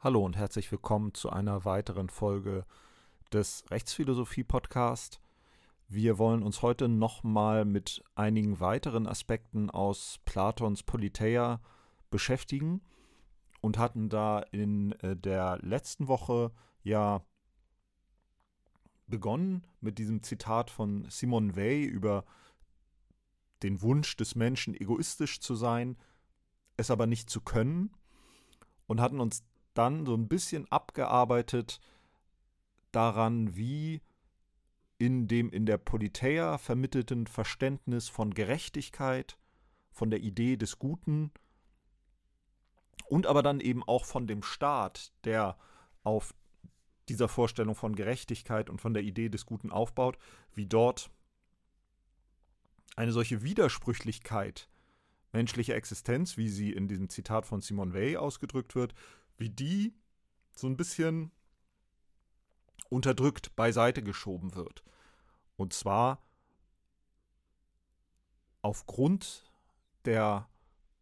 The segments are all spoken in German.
Hallo und herzlich willkommen zu einer weiteren Folge des Rechtsphilosophie Podcast. Wir wollen uns heute nochmal mit einigen weiteren Aspekten aus Platons Politeia beschäftigen und hatten da in äh, der letzten Woche ja begonnen mit diesem Zitat von Simon Weil über den Wunsch des Menschen, egoistisch zu sein, es aber nicht zu können und hatten uns dann so ein bisschen abgearbeitet daran, wie in dem in der Politeia vermittelten Verständnis von Gerechtigkeit, von der Idee des Guten und aber dann eben auch von dem Staat, der auf dieser Vorstellung von Gerechtigkeit und von der Idee des Guten aufbaut, wie dort eine solche Widersprüchlichkeit menschlicher Existenz, wie sie in diesem Zitat von Simon Weil ausgedrückt wird, wie die so ein bisschen unterdrückt beiseite geschoben wird. Und zwar aufgrund der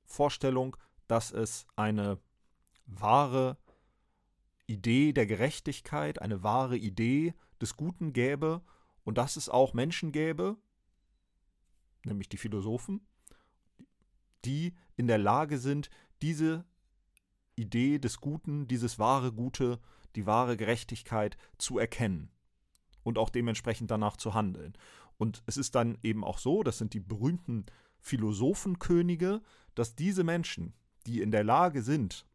Vorstellung, dass es eine wahre Idee der Gerechtigkeit, eine wahre Idee des Guten gäbe und dass es auch Menschen gäbe, nämlich die Philosophen, die in der Lage sind, diese Idee des Guten, dieses wahre Gute, die wahre Gerechtigkeit zu erkennen und auch dementsprechend danach zu handeln. Und es ist dann eben auch so, das sind die berühmten Philosophenkönige, dass diese Menschen, die in der Lage sind,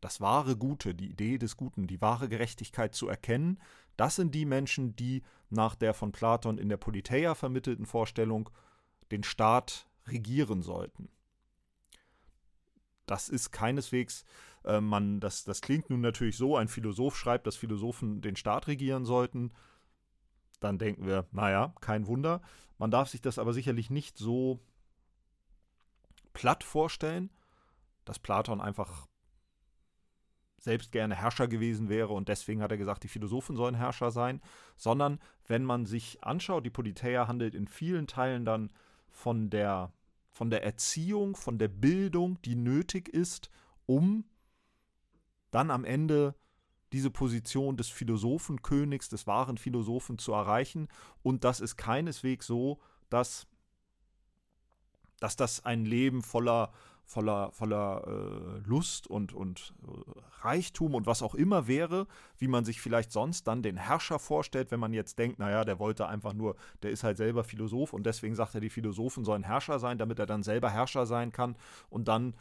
das wahre Gute, die Idee des Guten, die wahre Gerechtigkeit zu erkennen, das sind die Menschen, die nach der von Platon in der Politeia vermittelten Vorstellung den Staat regieren sollten. Das ist keineswegs, äh, man, das, das klingt nun natürlich so, ein Philosoph schreibt, dass Philosophen den Staat regieren sollten. Dann denken wir, naja, kein Wunder. Man darf sich das aber sicherlich nicht so platt vorstellen, dass Platon einfach selbst gerne Herrscher gewesen wäre und deswegen hat er gesagt, die Philosophen sollen Herrscher sein, sondern wenn man sich anschaut, die Politeia handelt in vielen Teilen dann von der von der Erziehung, von der Bildung, die nötig ist, um dann am Ende diese Position des Philosophenkönigs, des wahren Philosophen zu erreichen. Und das ist keineswegs so, dass, dass das ein Leben voller voller, voller äh, Lust und, und äh, Reichtum und was auch immer wäre, wie man sich vielleicht sonst dann den Herrscher vorstellt, wenn man jetzt denkt, naja, der wollte einfach nur, der ist halt selber Philosoph und deswegen sagt er, die Philosophen sollen Herrscher sein, damit er dann selber Herrscher sein kann und dann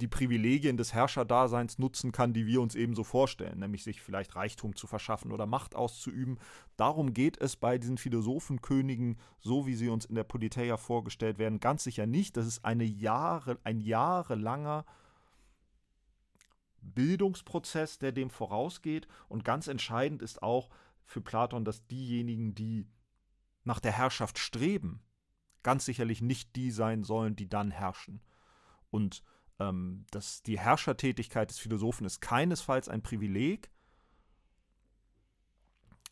die Privilegien des Herrscherdaseins nutzen kann, die wir uns eben so vorstellen, nämlich sich vielleicht Reichtum zu verschaffen oder Macht auszuüben. Darum geht es bei diesen Philosophenkönigen, so wie sie uns in der Politeia vorgestellt werden, ganz sicher nicht. Das ist eine Jahre, ein jahrelanger Bildungsprozess, der dem vorausgeht. Und ganz entscheidend ist auch für Platon, dass diejenigen, die nach der Herrschaft streben, ganz sicherlich nicht die sein sollen, die dann herrschen. Und ähm, dass die Herrschertätigkeit des Philosophen ist keinesfalls ein Privileg.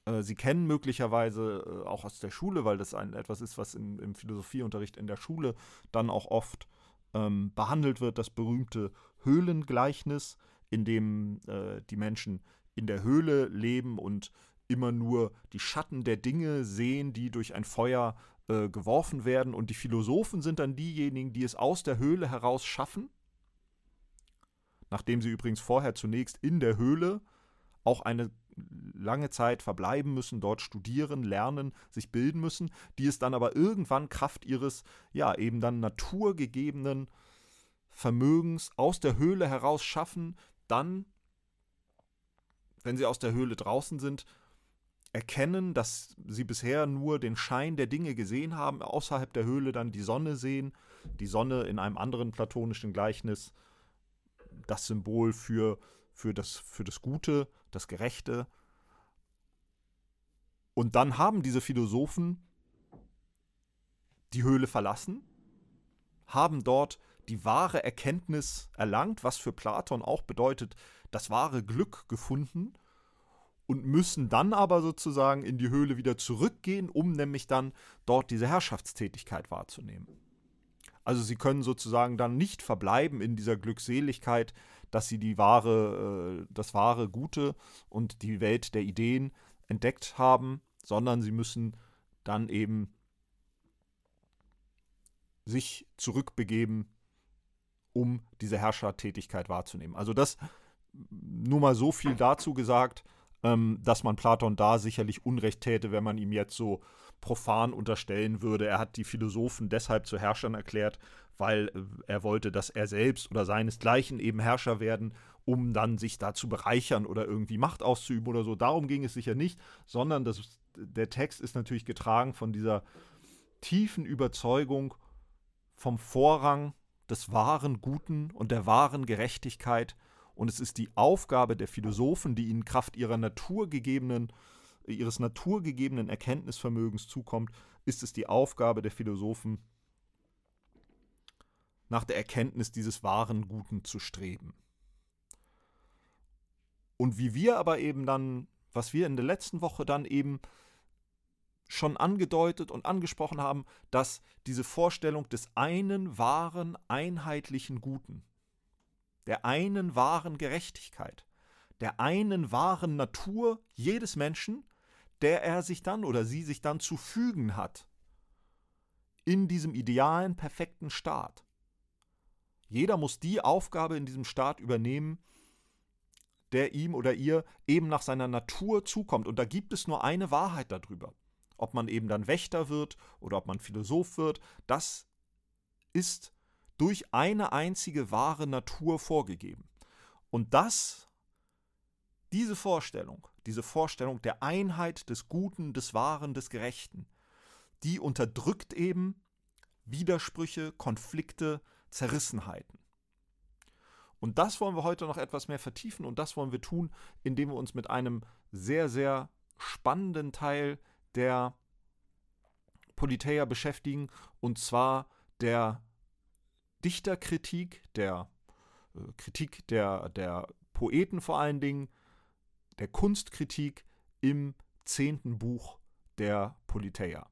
Äh, Sie kennen möglicherweise äh, auch aus der Schule, weil das ein, etwas ist, was im, im Philosophieunterricht in der Schule dann auch oft ähm, behandelt wird, das berühmte Höhlengleichnis, in dem äh, die Menschen in der Höhle leben und immer nur die Schatten der Dinge sehen, die durch ein Feuer äh, geworfen werden. Und die Philosophen sind dann diejenigen, die es aus der Höhle heraus schaffen nachdem sie übrigens vorher zunächst in der Höhle auch eine lange Zeit verbleiben müssen, dort studieren, lernen, sich bilden müssen, die es dann aber irgendwann Kraft ihres, ja, eben dann naturgegebenen Vermögens aus der Höhle heraus schaffen, dann, wenn sie aus der Höhle draußen sind, erkennen, dass sie bisher nur den Schein der Dinge gesehen haben, außerhalb der Höhle dann die Sonne sehen, die Sonne in einem anderen platonischen Gleichnis das Symbol für, für, das, für das Gute, das Gerechte. Und dann haben diese Philosophen die Höhle verlassen, haben dort die wahre Erkenntnis erlangt, was für Platon auch bedeutet, das wahre Glück gefunden und müssen dann aber sozusagen in die Höhle wieder zurückgehen, um nämlich dann dort diese Herrschaftstätigkeit wahrzunehmen. Also sie können sozusagen dann nicht verbleiben in dieser Glückseligkeit, dass sie die wahre, äh, das wahre Gute und die Welt der Ideen entdeckt haben, sondern sie müssen dann eben sich zurückbegeben, um diese Herrschertätigkeit wahrzunehmen. Also das nur mal so viel dazu gesagt, ähm, dass man Platon da sicherlich Unrecht täte, wenn man ihm jetzt so profan unterstellen würde, er hat die Philosophen deshalb zu Herrschern erklärt, weil äh, er wollte, dass er selbst oder seinesgleichen eben Herrscher werden, um dann sich da zu bereichern oder irgendwie Macht auszuüben oder so. Darum ging es sicher nicht, sondern das, der Text ist natürlich getragen von dieser tiefen Überzeugung vom Vorrang des wahren Guten und der wahren Gerechtigkeit. Und es ist die Aufgabe der Philosophen, die ihnen Kraft ihrer naturgegebenen, ihres naturgegebenen Erkenntnisvermögens zukommt, ist es die Aufgabe der Philosophen, nach der Erkenntnis dieses wahren Guten zu streben. Und wie wir aber eben dann, was wir in der letzten Woche dann eben schon angedeutet und angesprochen haben, dass diese Vorstellung des einen wahren, einheitlichen Guten, der einen wahren Gerechtigkeit, der einen wahren Natur jedes Menschen, der er sich dann oder sie sich dann zu fügen hat in diesem idealen, perfekten Staat. Jeder muss die Aufgabe in diesem Staat übernehmen, der ihm oder ihr eben nach seiner Natur zukommt. Und da gibt es nur eine Wahrheit darüber. Ob man eben dann Wächter wird oder ob man Philosoph wird, das ist durch eine einzige wahre Natur vorgegeben. Und das, diese Vorstellung, diese Vorstellung der Einheit des Guten, des Wahren, des Gerechten, die unterdrückt eben Widersprüche, Konflikte, Zerrissenheiten. Und das wollen wir heute noch etwas mehr vertiefen und das wollen wir tun, indem wir uns mit einem sehr, sehr spannenden Teil der Politeia beschäftigen, und zwar der Dichterkritik, der äh, Kritik der, der Poeten vor allen Dingen, der Kunstkritik im zehnten Buch der Politeia.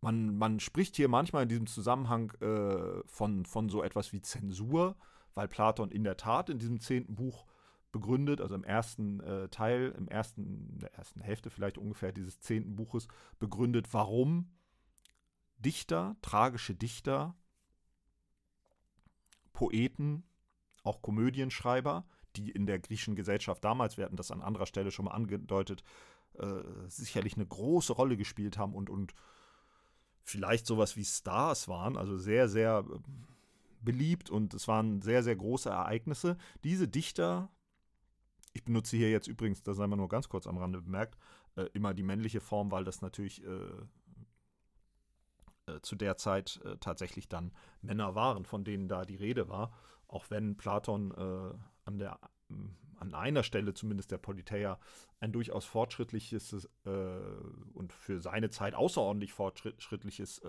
Man, man spricht hier manchmal in diesem Zusammenhang äh, von, von so etwas wie Zensur, weil Platon in der Tat in diesem zehnten Buch begründet, also im ersten äh, Teil, im ersten, in der ersten Hälfte vielleicht ungefähr dieses zehnten Buches, begründet, warum Dichter, tragische Dichter, Poeten, auch Komödienschreiber, die in der griechischen Gesellschaft damals, wir hatten das an anderer Stelle schon mal angedeutet, äh, sicherlich eine große Rolle gespielt haben und, und vielleicht sowas wie Stars waren, also sehr, sehr äh, beliebt und es waren sehr, sehr große Ereignisse. Diese Dichter, ich benutze hier jetzt übrigens, das sei mal nur ganz kurz am Rande bemerkt, äh, immer die männliche Form, weil das natürlich äh, äh, zu der Zeit äh, tatsächlich dann Männer waren, von denen da die Rede war. Auch wenn Platon äh, an, der, an einer Stelle zumindest der Politeia ein durchaus fortschrittliches und für seine Zeit außerordentlich fortschrittliches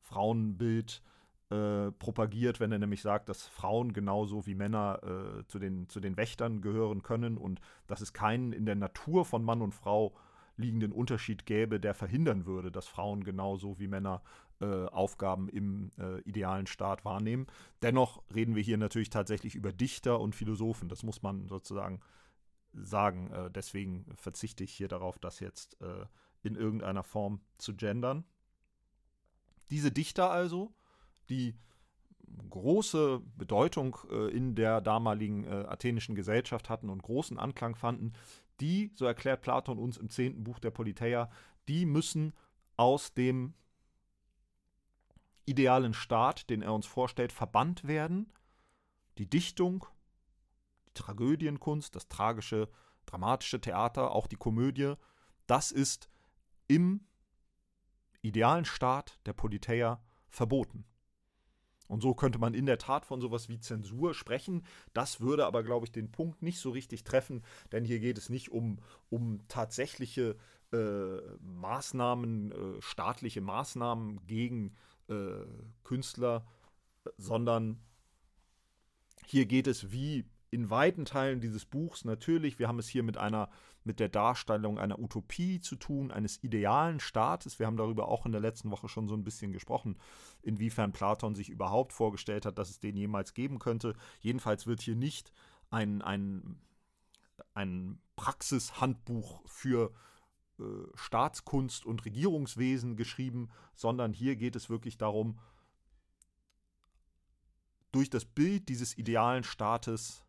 Frauenbild äh, äh, propagiert, wenn er nämlich sagt, dass Frauen genauso wie Männer äh, zu, den, zu den Wächtern gehören können und dass es keinen in der Natur von Mann und Frau liegenden Unterschied gäbe, der verhindern würde, dass Frauen genauso wie Männer äh, Aufgaben im äh, idealen Staat wahrnehmen. Dennoch reden wir hier natürlich tatsächlich über Dichter und Philosophen. Das muss man sozusagen sagen. Äh, deswegen verzichte ich hier darauf, das jetzt äh, in irgendeiner Form zu gendern. Diese Dichter also, die große Bedeutung äh, in der damaligen athenischen Gesellschaft hatten und großen Anklang fanden, die, so erklärt Platon uns im zehnten Buch der Politeia, die müssen aus dem idealen Staat, den er uns vorstellt, verbannt werden. Die Dichtung, die Tragödienkunst, das tragische, dramatische Theater, auch die Komödie, das ist im idealen Staat der Politeia verboten. Und so könnte man in der Tat von sowas wie Zensur sprechen. Das würde aber, glaube ich, den Punkt nicht so richtig treffen, denn hier geht es nicht um, um tatsächliche äh, Maßnahmen, äh, staatliche Maßnahmen gegen äh, Künstler, sondern hier geht es, wie in weiten Teilen dieses Buchs natürlich, wir haben es hier mit einer mit der Darstellung einer Utopie zu tun, eines idealen Staates. Wir haben darüber auch in der letzten Woche schon so ein bisschen gesprochen, inwiefern Platon sich überhaupt vorgestellt hat, dass es den jemals geben könnte. Jedenfalls wird hier nicht ein, ein, ein Praxishandbuch für äh, Staatskunst und Regierungswesen geschrieben, sondern hier geht es wirklich darum, durch das Bild dieses idealen Staates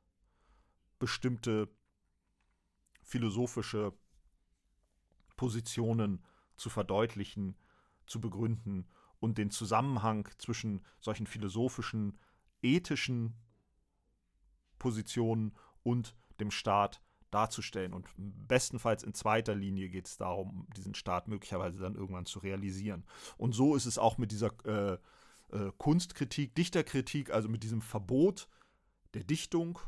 bestimmte philosophische Positionen zu verdeutlichen, zu begründen und den Zusammenhang zwischen solchen philosophischen, ethischen Positionen und dem Staat darzustellen. Und bestenfalls in zweiter Linie geht es darum, diesen Staat möglicherweise dann irgendwann zu realisieren. Und so ist es auch mit dieser äh, äh, Kunstkritik, Dichterkritik, also mit diesem Verbot der Dichtung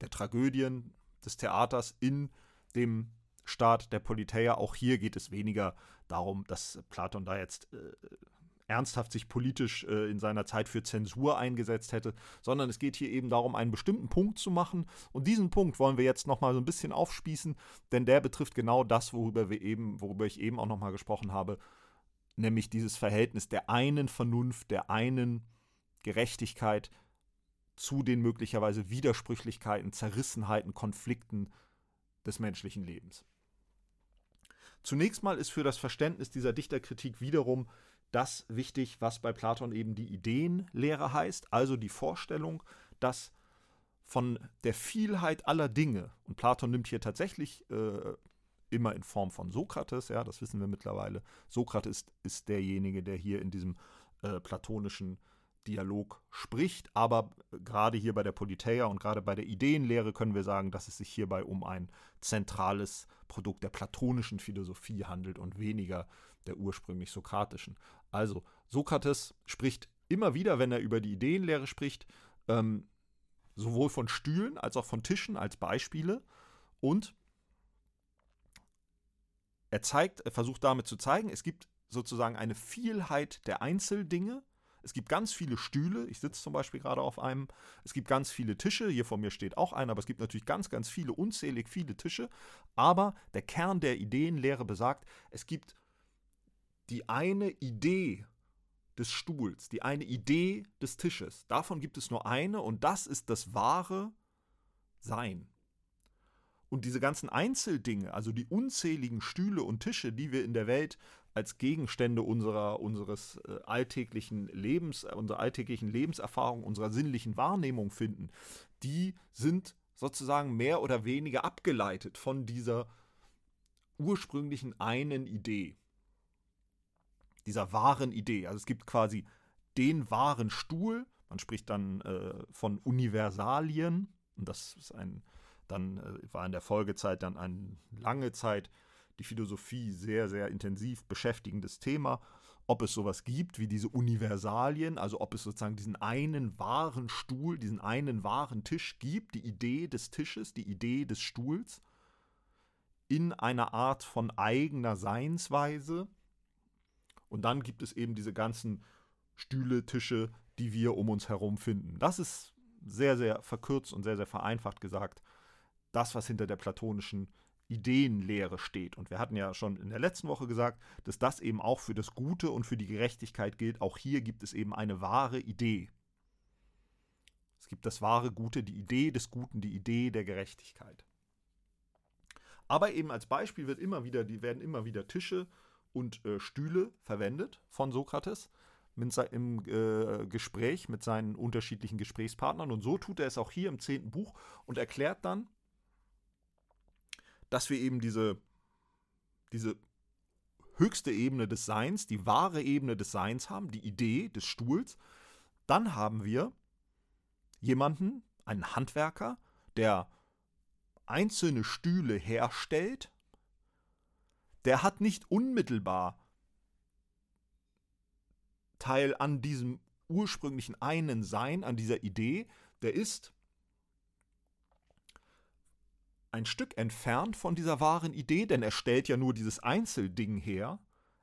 der Tragödien, des Theaters in dem Staat der Politeia. Auch hier geht es weniger darum, dass Platon da jetzt äh, ernsthaft sich politisch äh, in seiner Zeit für Zensur eingesetzt hätte, sondern es geht hier eben darum, einen bestimmten Punkt zu machen. Und diesen Punkt wollen wir jetzt nochmal so ein bisschen aufspießen, denn der betrifft genau das, worüber wir eben, worüber ich eben auch nochmal gesprochen habe, nämlich dieses Verhältnis der einen Vernunft, der einen Gerechtigkeit, zu den möglicherweise Widersprüchlichkeiten, Zerrissenheiten, Konflikten des menschlichen Lebens. Zunächst mal ist für das Verständnis dieser Dichterkritik wiederum das wichtig, was bei Platon eben die Ideenlehre heißt, also die Vorstellung, dass von der Vielheit aller Dinge, und Platon nimmt hier tatsächlich äh, immer in Form von Sokrates, ja, das wissen wir mittlerweile. Sokrates ist, ist derjenige, der hier in diesem äh, platonischen Dialog spricht. Aber gerade hier bei der Politeia und gerade bei der Ideenlehre können wir sagen, dass es sich hierbei um ein zentrales Produkt der platonischen Philosophie handelt und weniger der ursprünglich sokratischen. Also Sokrates spricht immer wieder, wenn er über die Ideenlehre spricht, ähm, sowohl von Stühlen als auch von Tischen als Beispiele und er zeigt, er versucht damit zu zeigen, es gibt sozusagen eine Vielheit der Einzeldinge, es gibt ganz viele Stühle. Ich sitze zum Beispiel gerade auf einem. Es gibt ganz viele Tische. Hier vor mir steht auch einer, aber es gibt natürlich ganz, ganz viele, unzählig viele Tische. Aber der Kern der Ideenlehre besagt, es gibt die eine Idee des Stuhls, die eine Idee des Tisches. Davon gibt es nur eine und das ist das wahre Sein. Und diese ganzen Einzeldinge, also die unzähligen Stühle und Tische, die wir in der Welt als Gegenstände unserer, unseres äh, alltäglichen Lebens, äh, unserer alltäglichen Lebenserfahrung, unserer sinnlichen Wahrnehmung finden, die sind sozusagen mehr oder weniger abgeleitet von dieser ursprünglichen einen Idee, dieser wahren Idee. Also es gibt quasi den wahren Stuhl, man spricht dann äh, von Universalien, und das ist ein, dann äh, war in der Folgezeit dann eine lange Zeit die Philosophie sehr, sehr intensiv beschäftigendes Thema, ob es sowas gibt wie diese Universalien, also ob es sozusagen diesen einen wahren Stuhl, diesen einen wahren Tisch gibt, die Idee des Tisches, die Idee des Stuhls, in einer Art von eigener Seinsweise. Und dann gibt es eben diese ganzen Stühle, Tische, die wir um uns herum finden. Das ist sehr, sehr verkürzt und sehr, sehr vereinfacht gesagt das, was hinter der platonischen Ideenlehre steht. Und wir hatten ja schon in der letzten Woche gesagt, dass das eben auch für das Gute und für die Gerechtigkeit gilt. Auch hier gibt es eben eine wahre Idee. Es gibt das wahre Gute, die Idee des Guten, die Idee der Gerechtigkeit. Aber eben als Beispiel wird immer wieder, die werden immer wieder Tische und äh, Stühle verwendet von Sokrates im äh, Gespräch mit seinen unterschiedlichen Gesprächspartnern. Und so tut er es auch hier im zehnten Buch und erklärt dann, dass wir eben diese, diese höchste Ebene des Seins, die wahre Ebene des Seins haben, die Idee des Stuhls. Dann haben wir jemanden, einen Handwerker, der einzelne Stühle herstellt. Der hat nicht unmittelbar Teil an diesem ursprünglichen einen Sein, an dieser Idee. Der ist ein Stück entfernt von dieser wahren Idee, denn er stellt ja nur dieses Einzelding her.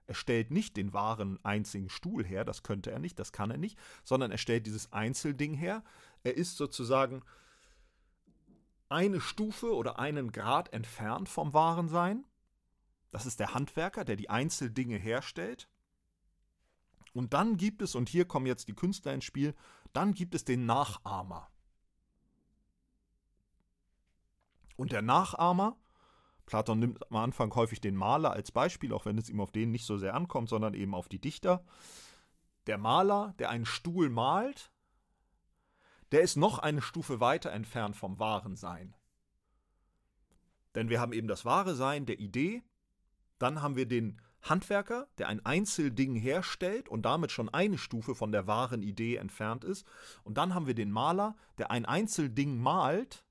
Er stellt nicht den wahren einzigen Stuhl her, das könnte er nicht, das kann er nicht, sondern er stellt dieses Einzelding her. Er ist sozusagen eine Stufe oder einen Grad entfernt vom wahren Sein. Das ist der Handwerker, der die Einzeldinge herstellt. Und dann gibt es, und hier kommen jetzt die Künstler ins Spiel, dann gibt es den Nachahmer. Und der Nachahmer, Platon nimmt am Anfang häufig den Maler als Beispiel, auch wenn es ihm auf den nicht so sehr ankommt, sondern eben auf die Dichter. Der Maler, der einen Stuhl malt, der ist noch eine Stufe weiter entfernt vom wahren Sein. Denn wir haben eben das wahre Sein der Idee, dann haben wir den Handwerker, der ein Einzelding herstellt und damit schon eine Stufe von der wahren Idee entfernt ist. Und dann haben wir den Maler, der ein Einzelding malt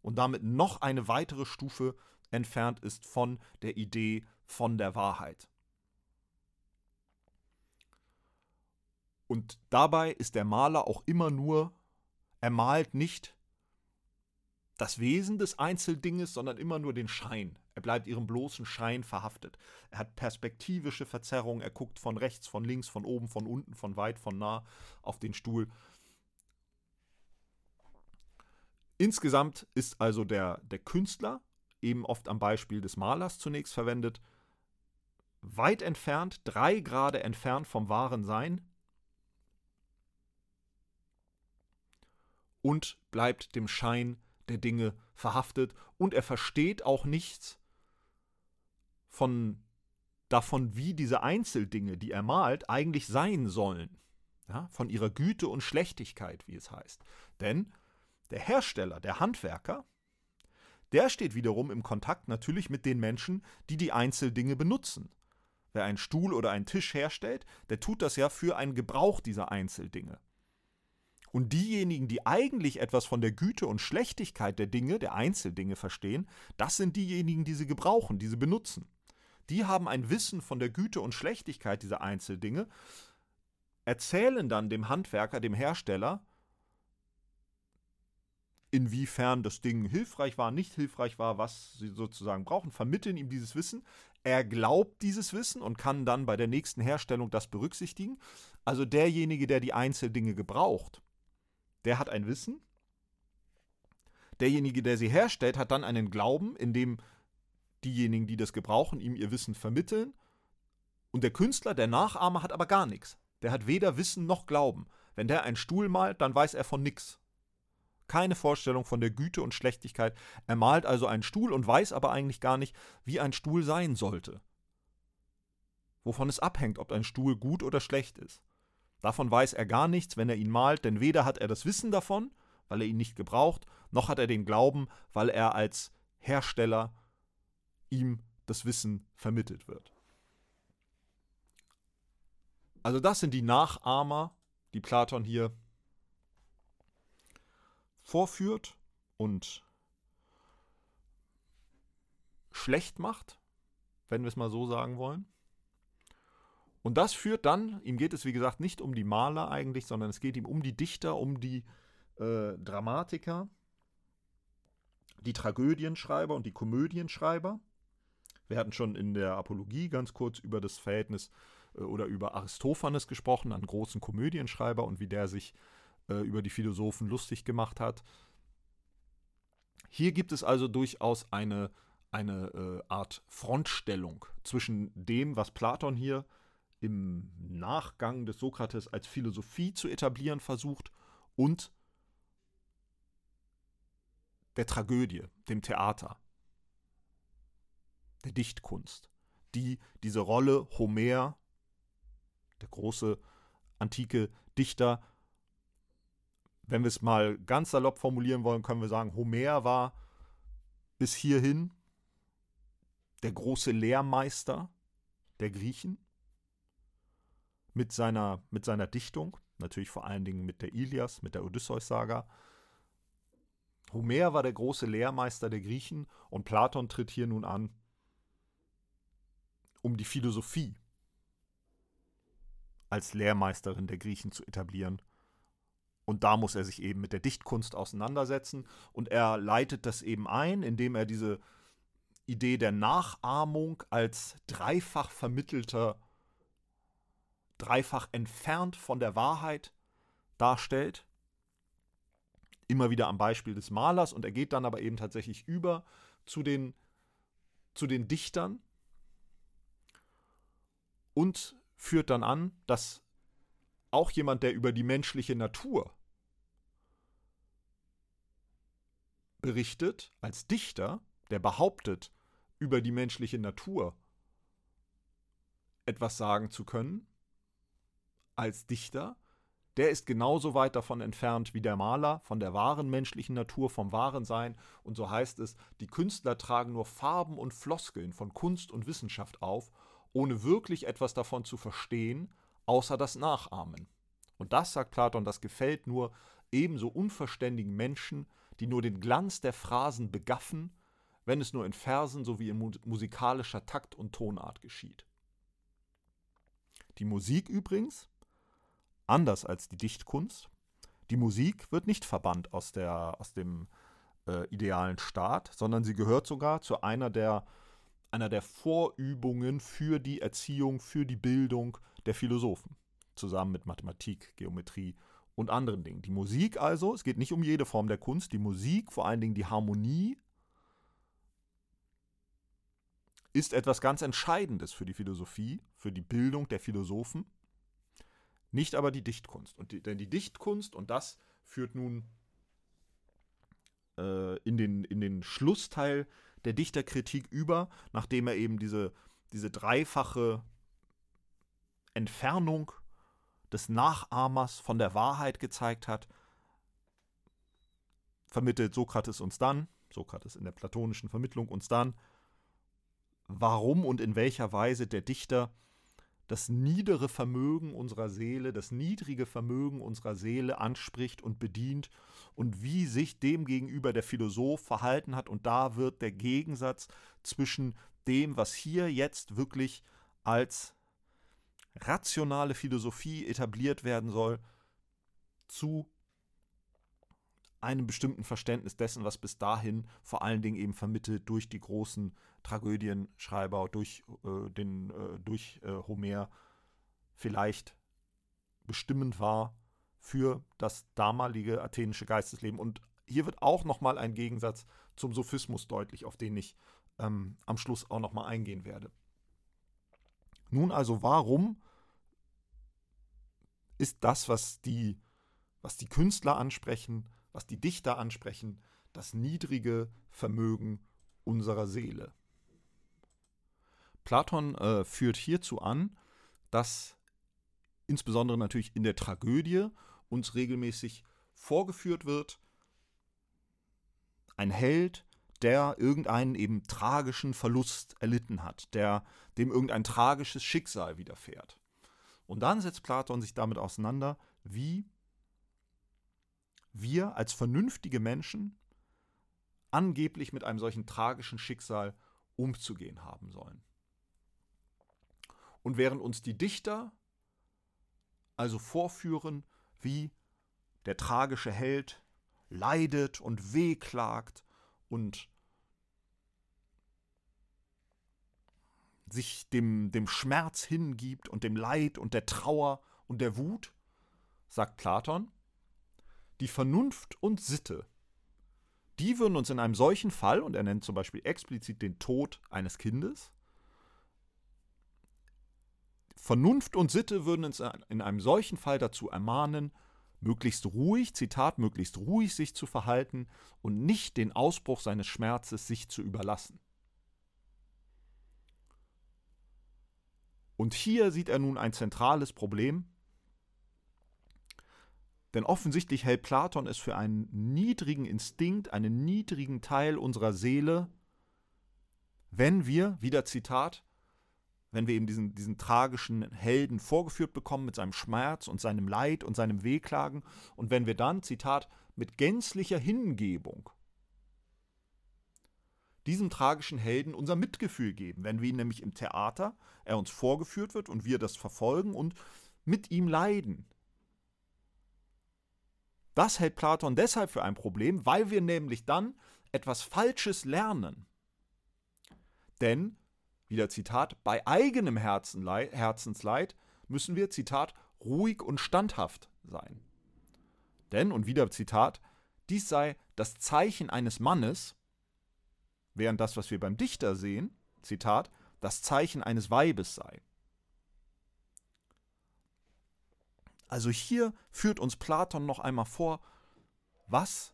und damit noch eine weitere Stufe entfernt ist von der Idee von der Wahrheit. Und dabei ist der Maler auch immer nur, er malt nicht das Wesen des Einzeldinges, sondern immer nur den Schein. Er bleibt ihrem bloßen Schein verhaftet. Er hat perspektivische Verzerrung, er guckt von rechts, von links, von oben, von unten, von weit, von nah auf den Stuhl. Insgesamt ist also der, der Künstler, eben oft am Beispiel des Malers zunächst verwendet, weit entfernt, drei Grade entfernt vom wahren Sein und bleibt dem Schein der Dinge verhaftet und er versteht auch nichts von davon, wie diese Einzeldinge, die er malt, eigentlich sein sollen. Ja, von ihrer Güte und Schlechtigkeit, wie es heißt. Denn der Hersteller, der Handwerker, der steht wiederum im Kontakt natürlich mit den Menschen, die die Einzeldinge benutzen. Wer einen Stuhl oder einen Tisch herstellt, der tut das ja für einen Gebrauch dieser Einzeldinge. Und diejenigen, die eigentlich etwas von der Güte und Schlechtigkeit der Dinge, der Einzeldinge verstehen, das sind diejenigen, die sie gebrauchen, die sie benutzen. Die haben ein Wissen von der Güte und Schlechtigkeit dieser Einzeldinge, erzählen dann dem Handwerker, dem Hersteller, inwiefern das Ding hilfreich war, nicht hilfreich war, was sie sozusagen brauchen, vermitteln ihm dieses Wissen. Er glaubt dieses Wissen und kann dann bei der nächsten Herstellung das berücksichtigen. Also derjenige, der die Einzeldinge gebraucht, der hat ein Wissen. Derjenige, der sie herstellt, hat dann einen Glauben, in dem diejenigen, die das gebrauchen, ihm ihr Wissen vermitteln. Und der Künstler, der Nachahmer, hat aber gar nichts. Der hat weder Wissen noch Glauben. Wenn der einen Stuhl malt, dann weiß er von nichts. Keine Vorstellung von der Güte und Schlechtigkeit. Er malt also einen Stuhl und weiß aber eigentlich gar nicht, wie ein Stuhl sein sollte. Wovon es abhängt, ob ein Stuhl gut oder schlecht ist. Davon weiß er gar nichts, wenn er ihn malt, denn weder hat er das Wissen davon, weil er ihn nicht gebraucht, noch hat er den Glauben, weil er als Hersteller ihm das Wissen vermittelt wird. Also das sind die Nachahmer, die Platon hier vorführt und schlecht macht, wenn wir es mal so sagen wollen. Und das führt dann, ihm geht es wie gesagt nicht um die Maler eigentlich, sondern es geht ihm um die Dichter, um die äh, Dramatiker, die Tragödienschreiber und die Komödienschreiber. Wir hatten schon in der Apologie ganz kurz über das Verhältnis äh, oder über Aristophanes gesprochen, einen großen Komödienschreiber und wie der sich äh, über die Philosophen lustig gemacht hat. Hier gibt es also durchaus eine, eine äh, Art Frontstellung zwischen dem, was Platon hier im Nachgang des Sokrates als Philosophie zu etablieren versucht und der Tragödie, dem Theater, der Dichtkunst, die diese Rolle Homer, der große antike Dichter, wenn wir es mal ganz salopp formulieren wollen, können wir sagen, Homer war bis hierhin der große Lehrmeister der Griechen mit seiner, mit seiner Dichtung, natürlich vor allen Dingen mit der Ilias, mit der Odysseus-Saga. Homer war der große Lehrmeister der Griechen und Platon tritt hier nun an, um die Philosophie als Lehrmeisterin der Griechen zu etablieren. Und da muss er sich eben mit der Dichtkunst auseinandersetzen und er leitet das eben ein, indem er diese Idee der Nachahmung als dreifach vermittelter, dreifach entfernt von der Wahrheit darstellt. Immer wieder am Beispiel des Malers und er geht dann aber eben tatsächlich über zu den, zu den Dichtern und führt dann an, dass auch jemand, der über die menschliche Natur berichtet, als Dichter, der behauptet, über die menschliche Natur etwas sagen zu können, als Dichter, der ist genauso weit davon entfernt wie der Maler von der wahren menschlichen Natur, vom wahren Sein. Und so heißt es, die Künstler tragen nur Farben und Floskeln von Kunst und Wissenschaft auf, ohne wirklich etwas davon zu verstehen, außer das Nachahmen. Und das, sagt Platon, das gefällt nur ebenso unverständigen Menschen, die nur den Glanz der Phrasen begaffen, wenn es nur in Versen sowie in musikalischer Takt und Tonart geschieht. Die Musik übrigens, anders als die Dichtkunst, die Musik wird nicht verbannt aus, der, aus dem äh, idealen Staat, sondern sie gehört sogar zu einer der, einer der Vorübungen für die Erziehung, für die Bildung der Philosophen, zusammen mit Mathematik, Geometrie und anderen Dingen. Die Musik also, es geht nicht um jede Form der Kunst, die Musik, vor allen Dingen die Harmonie, ist etwas ganz Entscheidendes für die Philosophie, für die Bildung der Philosophen, nicht aber die Dichtkunst. Und die, denn die Dichtkunst, und das führt nun äh, in, den, in den Schlussteil der Dichterkritik über, nachdem er eben diese, diese dreifache Entfernung des Nachahmers von der Wahrheit gezeigt hat, vermittelt Sokrates uns dann, Sokrates in der platonischen Vermittlung uns dann, warum und in welcher Weise der Dichter das niedere Vermögen unserer Seele, das niedrige Vermögen unserer Seele anspricht und bedient und wie sich demgegenüber der Philosoph verhalten hat. Und da wird der Gegensatz zwischen dem, was hier jetzt wirklich als rationale Philosophie etabliert werden soll, zu einem bestimmten Verständnis dessen, was bis dahin vor allen Dingen eben vermittelt durch die großen Tragödienschreiber, durch, äh, den, äh, durch äh, Homer vielleicht bestimmend war für das damalige athenische Geistesleben. Und hier wird auch nochmal ein Gegensatz zum Sophismus deutlich, auf den ich ähm, am Schluss auch nochmal eingehen werde. Nun also, warum ist das, was die, was die Künstler ansprechen, was die Dichter ansprechen, das niedrige Vermögen unserer Seele? Platon äh, führt hierzu an, dass insbesondere natürlich in der Tragödie uns regelmäßig vorgeführt wird, ein Held, der irgendeinen eben tragischen Verlust erlitten hat, der dem irgendein tragisches Schicksal widerfährt. Und dann setzt Platon sich damit auseinander, wie wir als vernünftige Menschen angeblich mit einem solchen tragischen Schicksal umzugehen haben sollen. Und während uns die Dichter also vorführen, wie der tragische Held leidet und wehklagt und sich dem, dem Schmerz hingibt und dem Leid und der Trauer und der Wut, sagt Platon, die Vernunft und Sitte, die würden uns in einem solchen Fall, und er nennt zum Beispiel explizit den Tod eines Kindes, Vernunft und Sitte würden uns in einem solchen Fall dazu ermahnen, möglichst ruhig, Zitat, möglichst ruhig sich zu verhalten und nicht den Ausbruch seines Schmerzes sich zu überlassen. Und hier sieht er nun ein zentrales Problem, denn offensichtlich hält Platon es für einen niedrigen Instinkt, einen niedrigen Teil unserer Seele, wenn wir, wieder Zitat, wenn wir eben diesen, diesen tragischen Helden vorgeführt bekommen mit seinem Schmerz und seinem Leid und seinem Wehklagen und wenn wir dann, Zitat, mit gänzlicher Hingebung diesem tragischen Helden unser Mitgefühl geben, wenn wir ihn nämlich im Theater, er uns vorgeführt wird und wir das verfolgen und mit ihm leiden. Das hält Platon deshalb für ein Problem, weil wir nämlich dann etwas Falsches lernen. Denn, wieder Zitat, bei eigenem Herzensleid müssen wir, Zitat, ruhig und standhaft sein. Denn, und wieder Zitat, dies sei das Zeichen eines Mannes, während das, was wir beim Dichter sehen, Zitat, das Zeichen eines Weibes sei. Also hier führt uns Platon noch einmal vor, was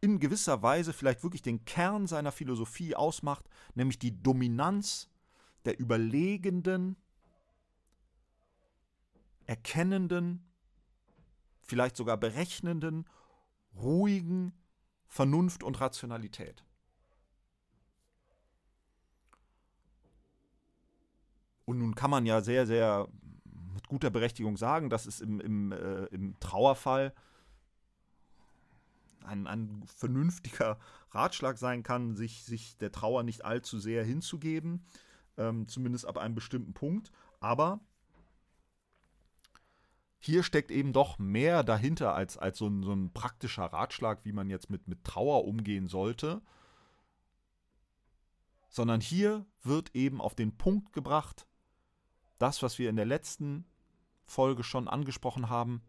in gewisser Weise vielleicht wirklich den Kern seiner Philosophie ausmacht, nämlich die Dominanz der überlegenden, erkennenden, vielleicht sogar berechnenden, ruhigen Vernunft und Rationalität. Und nun kann man ja sehr, sehr mit guter Berechtigung sagen, dass es im, im, äh, im Trauerfall ein, ein vernünftiger Ratschlag sein kann, sich, sich der Trauer nicht allzu sehr hinzugeben, ähm, zumindest ab einem bestimmten Punkt. Aber hier steckt eben doch mehr dahinter als, als so, ein, so ein praktischer Ratschlag, wie man jetzt mit, mit Trauer umgehen sollte, sondern hier wird eben auf den Punkt gebracht, das, was wir in der letzten Folge schon angesprochen haben,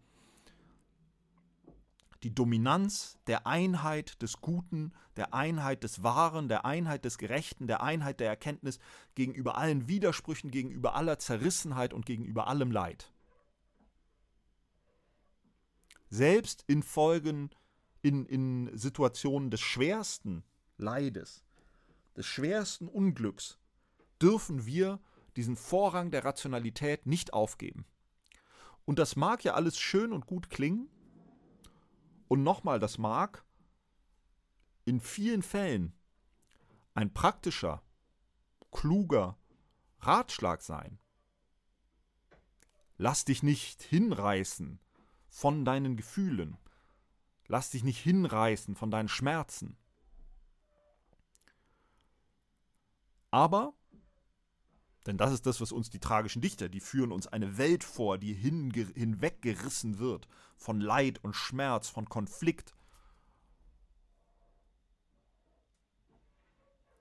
die Dominanz der Einheit des Guten, der Einheit des Wahren, der Einheit des Gerechten, der Einheit der Erkenntnis gegenüber allen Widersprüchen, gegenüber aller Zerrissenheit und gegenüber allem Leid. Selbst in Folgen, in, in Situationen des schwersten Leides, des schwersten Unglücks, dürfen wir diesen Vorrang der Rationalität nicht aufgeben. Und das mag ja alles schön und gut klingen, und nochmal, das mag in vielen Fällen ein praktischer, kluger Ratschlag sein. Lass dich nicht hinreißen von deinen Gefühlen. Lass dich nicht hinreißen von deinen Schmerzen. Aber, denn das ist das, was uns die tragischen Dichter, die führen uns eine Welt vor, die hinweggerissen wird von Leid und Schmerz, von Konflikt.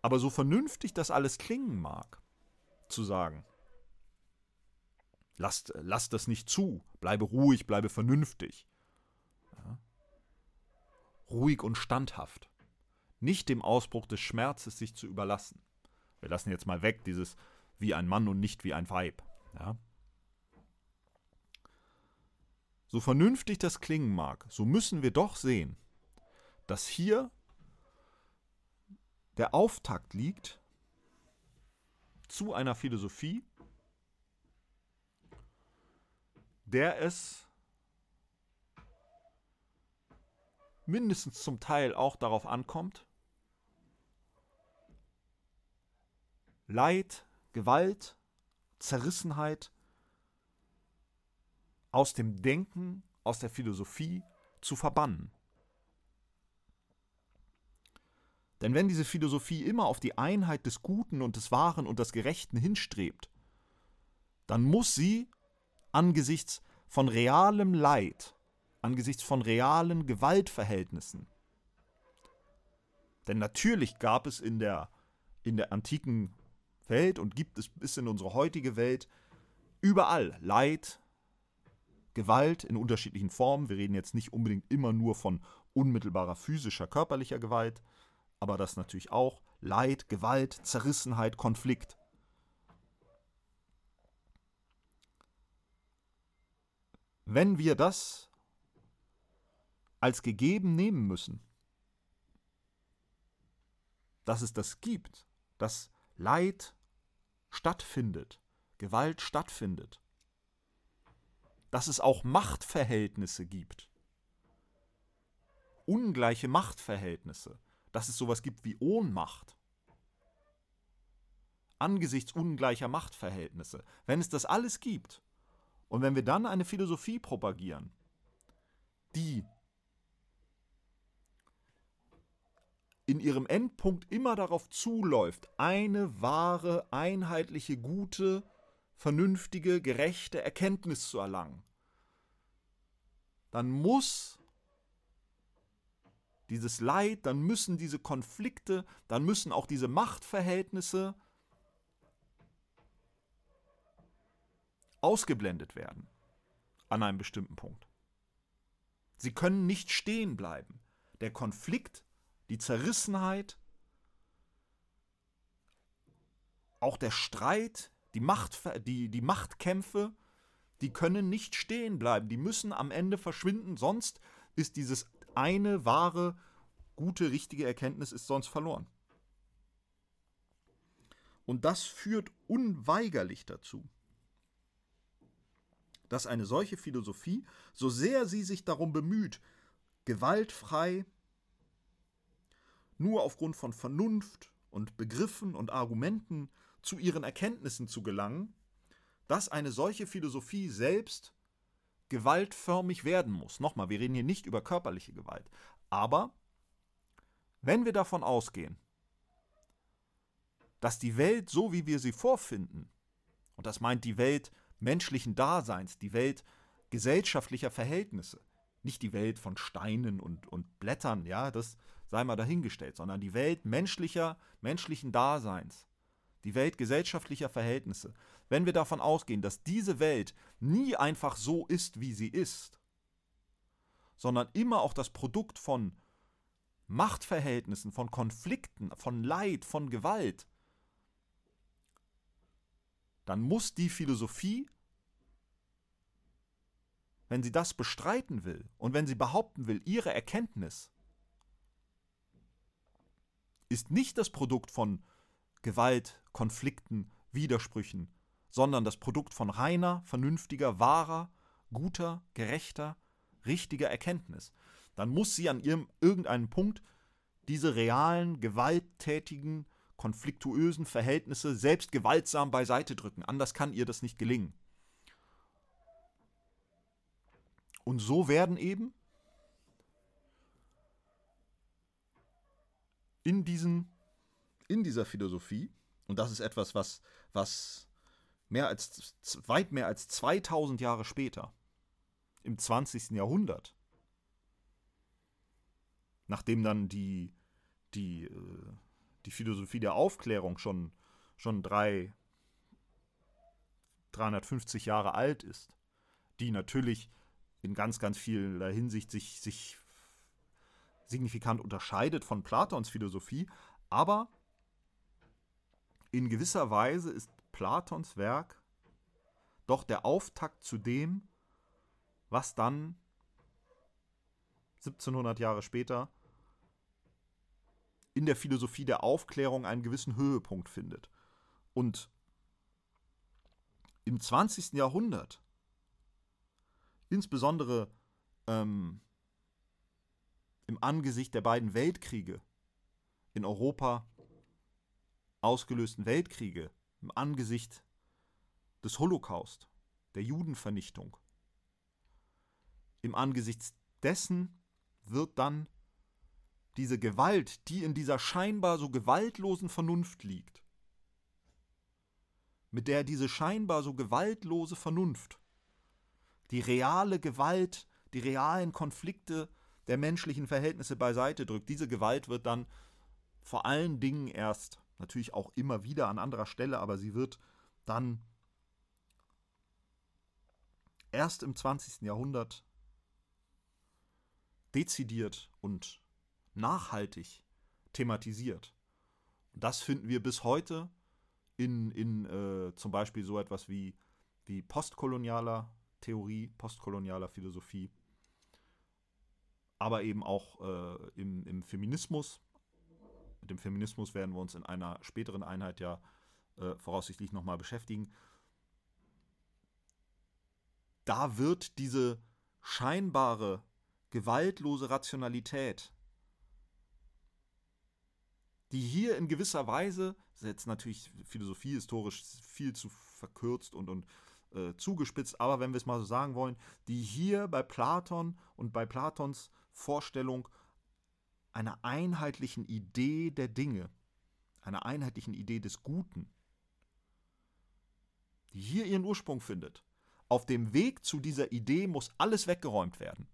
Aber so vernünftig das alles klingen mag, zu sagen, lasst, lasst das nicht zu, bleibe ruhig, bleibe vernünftig. Ja. Ruhig und standhaft. Nicht dem Ausbruch des Schmerzes sich zu überlassen. Wir lassen jetzt mal weg dieses wie ein Mann und nicht wie ein Weib. Ja. So vernünftig das klingen mag, so müssen wir doch sehen, dass hier der Auftakt liegt zu einer Philosophie, der es mindestens zum Teil auch darauf ankommt, Leid, Gewalt, Zerrissenheit aus dem Denken, aus der Philosophie zu verbannen. Denn wenn diese Philosophie immer auf die Einheit des Guten und des Wahren und des Gerechten hinstrebt, dann muss sie angesichts von realem Leid, angesichts von realen Gewaltverhältnissen, denn natürlich gab es in der, in der antiken Welt und gibt es bis in unsere heutige Welt überall Leid, Gewalt in unterschiedlichen Formen. Wir reden jetzt nicht unbedingt immer nur von unmittelbarer physischer, körperlicher Gewalt, aber das natürlich auch Leid, Gewalt, Zerrissenheit, Konflikt. Wenn wir das als gegeben nehmen müssen, dass es das gibt, dass Leid stattfindet, Gewalt stattfindet, dass es auch Machtverhältnisse gibt. Ungleiche Machtverhältnisse, dass es sowas gibt wie Ohnmacht. Angesichts ungleicher Machtverhältnisse. Wenn es das alles gibt und wenn wir dann eine Philosophie propagieren, die in ihrem Endpunkt immer darauf zuläuft, eine wahre, einheitliche, gute, vernünftige, gerechte Erkenntnis zu erlangen, dann muss dieses Leid, dann müssen diese Konflikte, dann müssen auch diese Machtverhältnisse ausgeblendet werden an einem bestimmten Punkt. Sie können nicht stehen bleiben. Der Konflikt, die Zerrissenheit, auch der Streit, die, Macht, die, die Machtkämpfe, die können nicht stehen bleiben. Die müssen am Ende verschwinden, sonst ist dieses eine wahre, gute, richtige Erkenntnis ist sonst verloren. Und das führt unweigerlich dazu, dass eine solche Philosophie, so sehr sie sich darum bemüht, gewaltfrei, nur aufgrund von Vernunft und Begriffen und Argumenten zu ihren Erkenntnissen zu gelangen, dass eine solche Philosophie selbst gewaltförmig werden muss. Nochmal, wir reden hier nicht über körperliche Gewalt. Aber wenn wir davon ausgehen, dass die Welt so, wie wir sie vorfinden, und das meint die Welt menschlichen Daseins, die Welt gesellschaftlicher Verhältnisse, nicht die Welt von Steinen und, und Blättern, ja, das sei mal dahingestellt, sondern die Welt menschlicher, menschlichen Daseins, die Welt gesellschaftlicher Verhältnisse, wenn wir davon ausgehen, dass diese Welt nie einfach so ist, wie sie ist, sondern immer auch das Produkt von Machtverhältnissen, von Konflikten, von Leid, von Gewalt, dann muss die Philosophie, wenn sie das bestreiten will und wenn sie behaupten will, ihre Erkenntnis ist nicht das Produkt von Gewalt, Konflikten, Widersprüchen, sondern das Produkt von reiner, vernünftiger, wahrer, guter, gerechter, richtiger Erkenntnis. Dann muss sie an ihrem irgendeinem Punkt diese realen, gewalttätigen, konfliktuösen Verhältnisse selbst gewaltsam beiseite drücken. Anders kann ihr das nicht gelingen. Und so werden eben in, diesen, in dieser Philosophie, und das ist etwas, was, was mehr als, weit mehr als 2000 Jahre später, im 20. Jahrhundert, nachdem dann die, die, äh, die Philosophie der Aufklärung schon, schon drei, 350 Jahre alt ist, die natürlich in ganz, ganz vieler Hinsicht sich, sich signifikant unterscheidet von Platons Philosophie, aber in gewisser Weise ist Platons Werk doch der Auftakt zu dem, was dann 1700 Jahre später in der Philosophie der Aufklärung einen gewissen Höhepunkt findet. Und im 20. Jahrhundert, insbesondere ähm, im Angesicht der beiden Weltkriege in Europa ausgelösten Weltkriege, im Angesicht des Holocaust, der Judenvernichtung, im Angesicht dessen wird dann diese Gewalt, die in dieser scheinbar so gewaltlosen Vernunft liegt, mit der diese scheinbar so gewaltlose Vernunft, die reale Gewalt, die realen Konflikte der menschlichen Verhältnisse beiseite drückt. Diese Gewalt wird dann vor allen Dingen erst, natürlich auch immer wieder an anderer Stelle, aber sie wird dann erst im 20. Jahrhundert dezidiert und nachhaltig thematisiert. Und das finden wir bis heute in, in äh, zum Beispiel so etwas wie, wie postkolonialer Theorie, postkolonialer Philosophie aber eben auch äh, im, im, Feminismus. Mit dem Feminismus werden wir uns in einer späteren Einheit ja äh, voraussichtlich nochmal beschäftigen. Da wird diese scheinbare, gewaltlose Rationalität, die hier in gewisser Weise, das ist jetzt natürlich philosophiehistorisch viel zu verkürzt und, und äh, zugespitzt, aber wenn wir es mal so sagen wollen, die hier bei Platon und bei Platons Vorstellung einer einheitlichen Idee der Dinge, einer einheitlichen Idee des Guten, die hier ihren Ursprung findet. Auf dem Weg zu dieser Idee muss alles weggeräumt werden.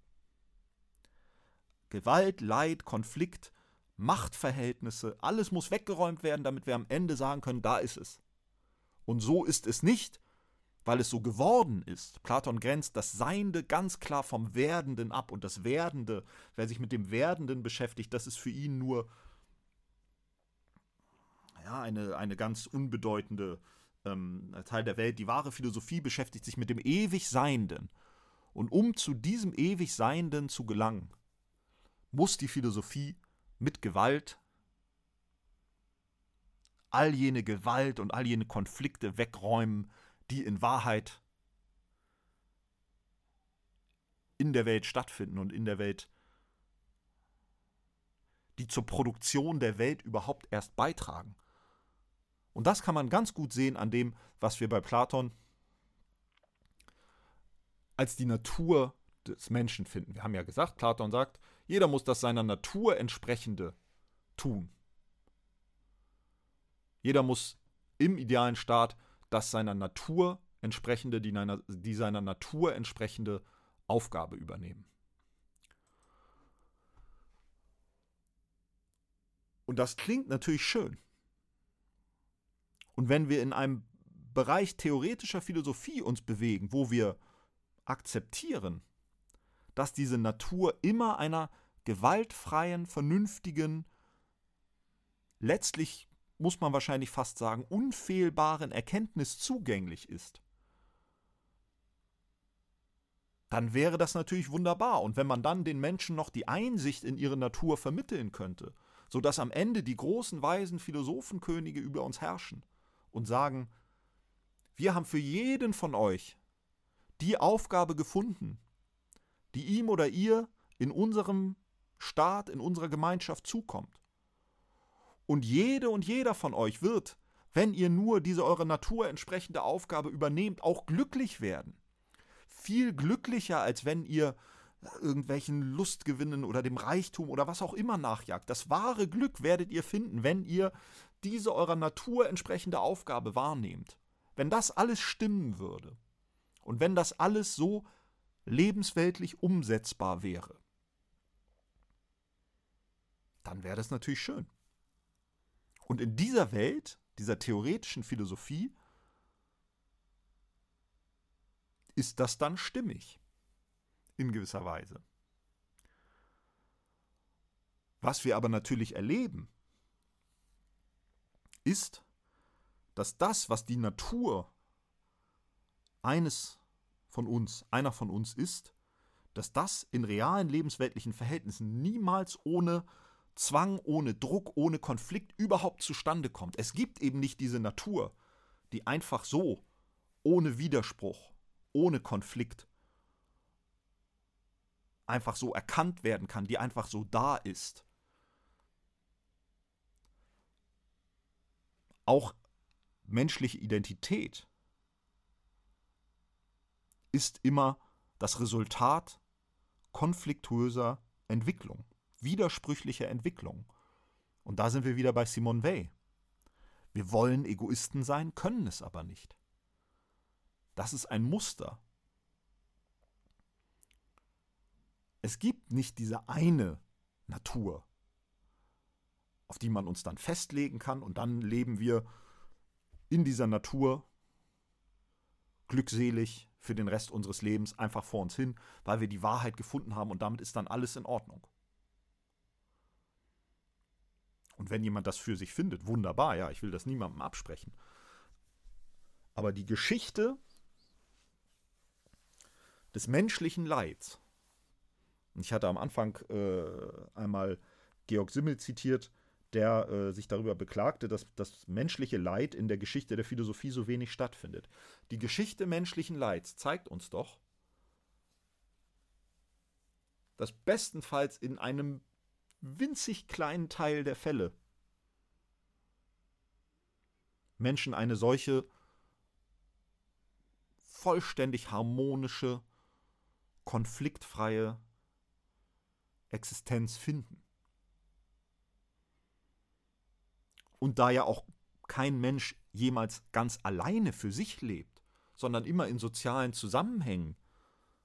Gewalt, Leid, Konflikt, Machtverhältnisse, alles muss weggeräumt werden, damit wir am Ende sagen können, da ist es. Und so ist es nicht, weil es so geworden ist. Platon grenzt das Seiende ganz klar vom Werdenden ab. Und das Werdende, wer sich mit dem Werdenden beschäftigt, das ist für ihn nur ja, eine, eine ganz unbedeutende ähm, Teil der Welt. Die wahre Philosophie beschäftigt sich mit dem ewig Seienden. Und um zu diesem ewig Seienden zu gelangen, muss die Philosophie mit Gewalt all jene Gewalt und all jene Konflikte wegräumen, die in Wahrheit in der Welt stattfinden und in der Welt, die zur Produktion der Welt überhaupt erst beitragen. Und das kann man ganz gut sehen an dem, was wir bei Platon als die Natur des Menschen finden. Wir haben ja gesagt, Platon sagt, jeder muss das seiner Natur entsprechende tun. Jeder muss im idealen Staat das seiner Natur entsprechende, die, die seiner Natur entsprechende Aufgabe übernehmen. Und das klingt natürlich schön. Und wenn wir in einem Bereich theoretischer Philosophie uns bewegen, wo wir akzeptieren, dass diese Natur immer einer gewaltfreien, vernünftigen, letztlich muss man wahrscheinlich fast sagen, unfehlbaren Erkenntnis zugänglich ist, dann wäre das natürlich wunderbar. Und wenn man dann den Menschen noch die Einsicht in ihre Natur vermitteln könnte, sodass am Ende die großen weisen Philosophenkönige über uns herrschen und sagen, wir haben für jeden von euch die Aufgabe gefunden, die ihm oder ihr in unserem Staat, in unserer Gemeinschaft zukommt. Und jede und jeder von euch wird, wenn ihr nur diese eure Natur entsprechende Aufgabe übernehmt, auch glücklich werden. Viel glücklicher, als wenn ihr irgendwelchen Lustgewinnen oder dem Reichtum oder was auch immer nachjagt. Das wahre Glück werdet ihr finden, wenn ihr diese eurer Natur entsprechende Aufgabe wahrnehmt. Wenn das alles stimmen würde und wenn das alles so lebensweltlich umsetzbar wäre, dann wäre das natürlich schön. Und in dieser Welt, dieser theoretischen Philosophie, ist das dann stimmig. In gewisser Weise. Was wir aber natürlich erleben, ist, dass das, was die Natur eines von uns, einer von uns ist, dass das in realen lebensweltlichen Verhältnissen niemals ohne Zwang, ohne Druck, ohne Konflikt überhaupt zustande kommt. Es gibt eben nicht diese Natur, die einfach so, ohne Widerspruch, ohne Konflikt, einfach so erkannt werden kann, die einfach so da ist. Auch menschliche Identität ist immer das Resultat konfliktuöser Entwicklung widersprüchliche Entwicklung. Und da sind wir wieder bei Simone Weil. Wir wollen Egoisten sein, können es aber nicht. Das ist ein Muster. Es gibt nicht diese eine Natur, auf die man uns dann festlegen kann und dann leben wir in dieser Natur glückselig für den Rest unseres Lebens einfach vor uns hin, weil wir die Wahrheit gefunden haben und damit ist dann alles in Ordnung. Und wenn jemand das für sich findet, wunderbar, ja, ich will das niemandem absprechen. Aber die Geschichte des menschlichen Leids, ich hatte am Anfang äh, einmal Georg Simmel zitiert, der äh, sich darüber beklagte, dass das menschliche Leid in der Geschichte der Philosophie so wenig stattfindet. Die Geschichte menschlichen Leids zeigt uns doch, dass bestenfalls in einem winzig kleinen Teil der Fälle Menschen eine solche vollständig harmonische, konfliktfreie Existenz finden. Und da ja auch kein Mensch jemals ganz alleine für sich lebt, sondern immer in sozialen Zusammenhängen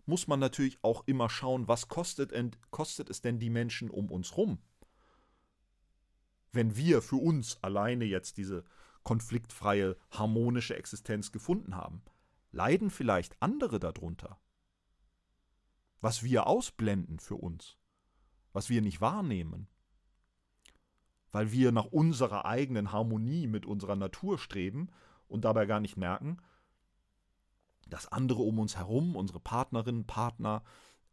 muss man natürlich auch immer schauen, was kostet, kostet es denn die Menschen um uns rum? Wenn wir für uns alleine jetzt diese konfliktfreie, harmonische Existenz gefunden haben, leiden vielleicht andere darunter? Was wir ausblenden für uns, was wir nicht wahrnehmen, weil wir nach unserer eigenen Harmonie mit unserer Natur streben und dabei gar nicht merken, dass andere um uns herum, unsere Partnerinnen, Partner,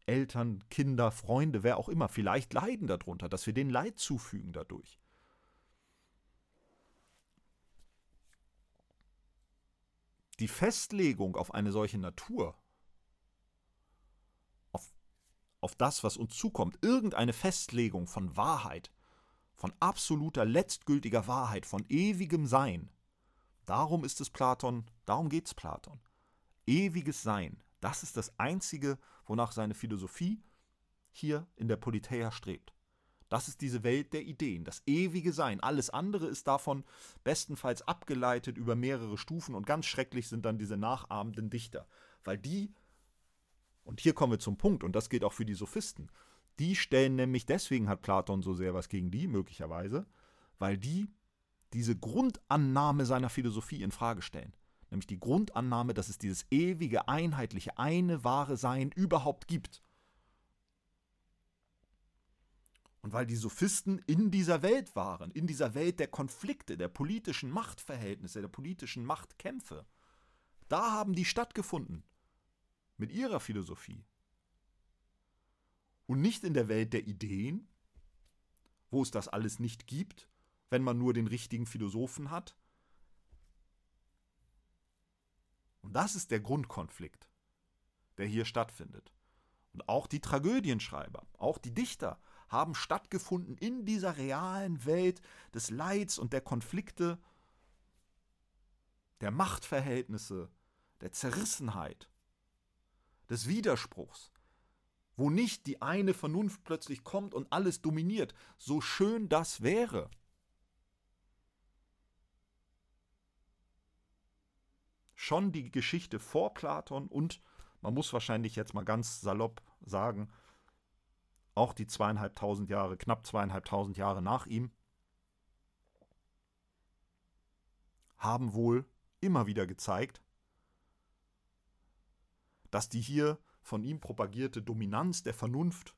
Eltern, Kinder, Freunde, wer auch immer, vielleicht leiden darunter, dass wir denen Leid zufügen dadurch. Die Festlegung auf eine solche Natur, auf, auf das, was uns zukommt, irgendeine Festlegung von Wahrheit, von absoluter letztgültiger Wahrheit, von ewigem Sein, darum ist es Platon, darum geht es Platon ewiges Sein. Das ist das Einzige, wonach seine Philosophie hier in der Politeia strebt. Das ist diese Welt der Ideen, das ewige Sein. Alles andere ist davon bestenfalls abgeleitet über mehrere Stufen und ganz schrecklich sind dann diese nachahmenden Dichter, weil die, und hier kommen wir zum Punkt, und das geht auch für die Sophisten, die stellen nämlich, deswegen hat Platon so sehr was gegen die, möglicherweise, weil die diese Grundannahme seiner Philosophie in Frage stellen nämlich die Grundannahme, dass es dieses ewige, einheitliche, eine wahre Sein überhaupt gibt. Und weil die Sophisten in dieser Welt waren, in dieser Welt der Konflikte, der politischen Machtverhältnisse, der politischen Machtkämpfe, da haben die stattgefunden. Mit ihrer Philosophie. Und nicht in der Welt der Ideen, wo es das alles nicht gibt, wenn man nur den richtigen Philosophen hat, Und das ist der Grundkonflikt, der hier stattfindet. Und auch die Tragödienschreiber, auch die Dichter haben stattgefunden in dieser realen Welt des Leids und der Konflikte, der Machtverhältnisse, der Zerrissenheit, des Widerspruchs, wo nicht die eine Vernunft plötzlich kommt und alles dominiert, so schön das wäre. Schon die Geschichte vor Platon und man muss wahrscheinlich jetzt mal ganz salopp sagen, auch die zweieinhalbtausend Jahre, knapp zweieinhalbtausend Jahre nach ihm, haben wohl immer wieder gezeigt, dass die hier von ihm propagierte Dominanz der Vernunft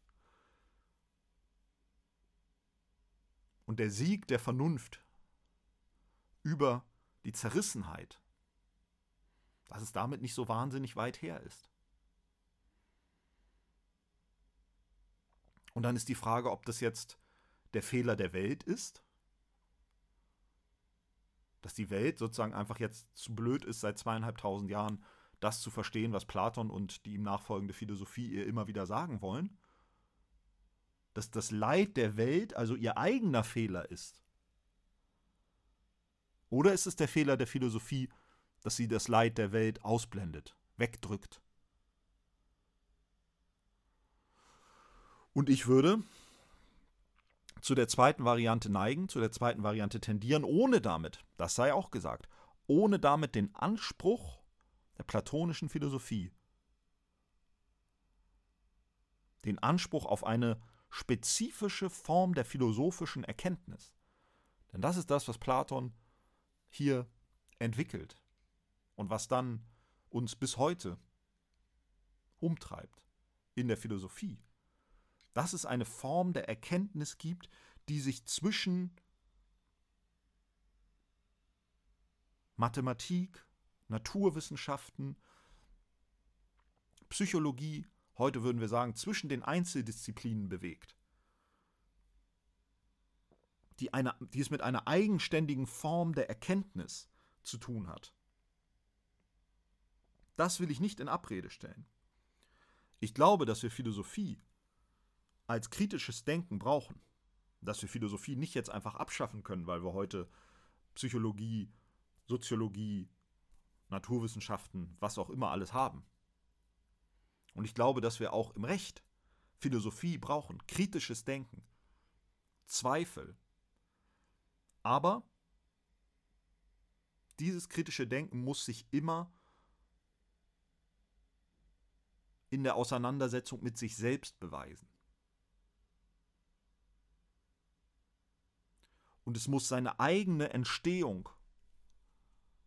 und der Sieg der Vernunft über die Zerrissenheit dass es damit nicht so wahnsinnig weit her ist. Und dann ist die Frage, ob das jetzt der Fehler der Welt ist, dass die Welt sozusagen einfach jetzt zu blöd ist, seit zweieinhalbtausend Jahren das zu verstehen, was Platon und die ihm nachfolgende Philosophie ihr immer wieder sagen wollen, dass das Leid der Welt also ihr eigener Fehler ist. Oder ist es der Fehler der Philosophie, dass sie das Leid der Welt ausblendet, wegdrückt. Und ich würde zu der zweiten Variante neigen, zu der zweiten Variante tendieren, ohne damit, das sei auch gesagt, ohne damit den Anspruch der platonischen Philosophie, den Anspruch auf eine spezifische Form der philosophischen Erkenntnis. Denn das ist das, was Platon hier entwickelt und was dann uns bis heute umtreibt in der Philosophie, dass es eine Form der Erkenntnis gibt, die sich zwischen Mathematik, Naturwissenschaften, Psychologie, heute würden wir sagen, zwischen den Einzeldisziplinen bewegt. Die, eine, die es mit einer eigenständigen Form der Erkenntnis zu tun hat. Das will ich nicht in Abrede stellen. Ich glaube, dass wir Philosophie als kritisches Denken brauchen. Dass wir Philosophie nicht jetzt einfach abschaffen können, weil wir heute Psychologie, Soziologie, Naturwissenschaften, was auch immer alles haben. Und ich glaube, dass wir auch im Recht Philosophie brauchen, kritisches Denken, Zweifel. Aber dieses kritische Denken muss sich immer in der Auseinandersetzung mit sich selbst beweisen. Und es muss seine eigene Entstehung,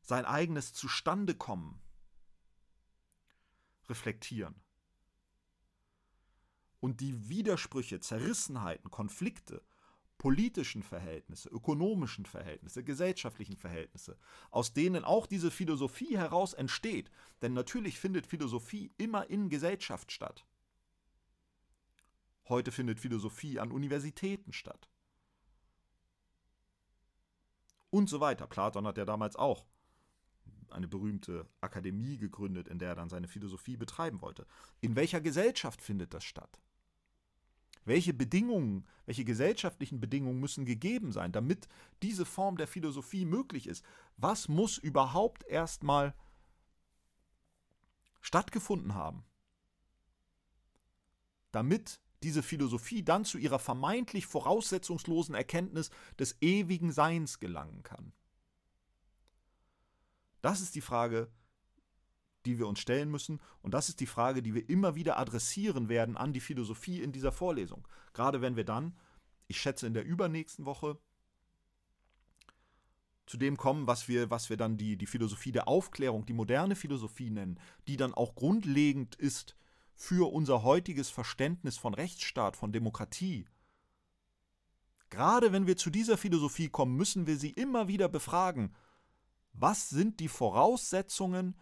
sein eigenes Zustandekommen reflektieren. Und die Widersprüche, Zerrissenheiten, Konflikte, politischen Verhältnisse, ökonomischen Verhältnisse, gesellschaftlichen Verhältnisse, aus denen auch diese Philosophie heraus entsteht. Denn natürlich findet Philosophie immer in Gesellschaft statt. Heute findet Philosophie an Universitäten statt. Und so weiter. Platon hat ja damals auch eine berühmte Akademie gegründet, in der er dann seine Philosophie betreiben wollte. In welcher Gesellschaft findet das statt? Welche Bedingungen, welche gesellschaftlichen Bedingungen müssen gegeben sein, damit diese Form der Philosophie möglich ist? Was muss überhaupt erstmal stattgefunden haben, damit diese Philosophie dann zu ihrer vermeintlich voraussetzungslosen Erkenntnis des ewigen Seins gelangen kann? Das ist die Frage, die wir uns stellen müssen. Und das ist die Frage, die wir immer wieder adressieren werden an die Philosophie in dieser Vorlesung. Gerade wenn wir dann, ich schätze in der übernächsten Woche, zu dem kommen, was wir, was wir dann die, die Philosophie der Aufklärung, die moderne Philosophie nennen, die dann auch grundlegend ist für unser heutiges Verständnis von Rechtsstaat, von Demokratie. Gerade wenn wir zu dieser Philosophie kommen, müssen wir sie immer wieder befragen. Was sind die Voraussetzungen